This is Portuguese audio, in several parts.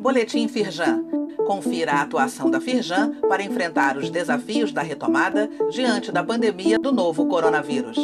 Boletim Firjan. Confira a atuação da Firjan para enfrentar os desafios da retomada diante da pandemia do novo coronavírus.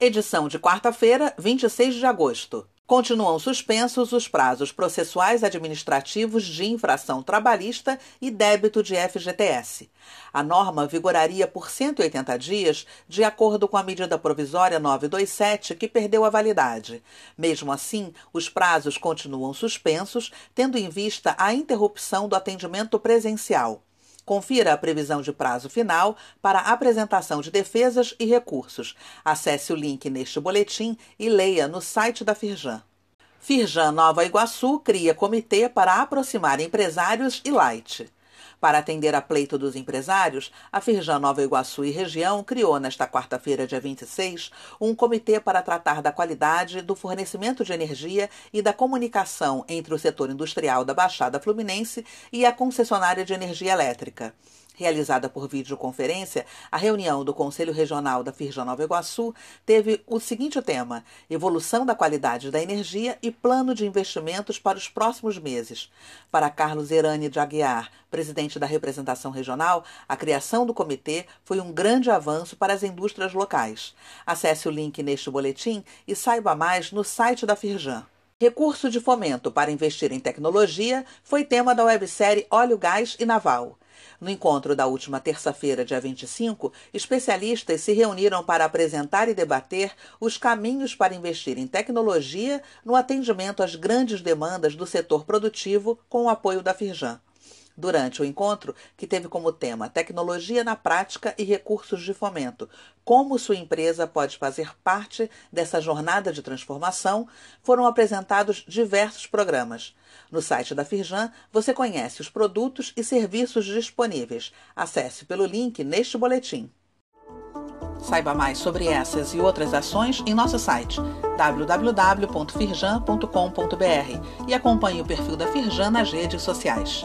Edição de quarta-feira, 26 de agosto. Continuam suspensos os prazos processuais administrativos de infração trabalhista e débito de FGTS. A norma vigoraria por 180 dias, de acordo com a medida provisória 927, que perdeu a validade. Mesmo assim, os prazos continuam suspensos, tendo em vista a interrupção do atendimento presencial. Confira a previsão de prazo final para apresentação de defesas e recursos. Acesse o link neste boletim e leia no site da Firjan. Firjan Nova Iguaçu cria comitê para aproximar empresários e Light. Para atender a pleito dos empresários, a Firjan Nova Iguaçu e região criou nesta quarta-feira, dia 26, um comitê para tratar da qualidade do fornecimento de energia e da comunicação entre o setor industrial da Baixada Fluminense e a concessionária de energia elétrica. Realizada por videoconferência, a reunião do Conselho Regional da Firjan Nova Iguaçu teve o seguinte tema: evolução da qualidade da energia e plano de investimentos para os próximos meses. Para Carlos Erani de Aguiar, presidente da representação regional, a criação do comitê foi um grande avanço para as indústrias locais. Acesse o link neste boletim e saiba mais no site da Firjan. Recurso de fomento para investir em tecnologia foi tema da websérie Óleo, Gás e Naval. No encontro da última terça-feira, dia 25, especialistas se reuniram para apresentar e debater os caminhos para investir em tecnologia no atendimento às grandes demandas do setor produtivo com o apoio da Firjan. Durante o encontro, que teve como tema Tecnologia na Prática e Recursos de Fomento, como sua empresa pode fazer parte dessa jornada de transformação, foram apresentados diversos programas. No site da Firjan, você conhece os produtos e serviços disponíveis. Acesse pelo link neste boletim. Saiba mais sobre essas e outras ações em nosso site www.firjan.com.br e acompanhe o perfil da Firjan nas redes sociais.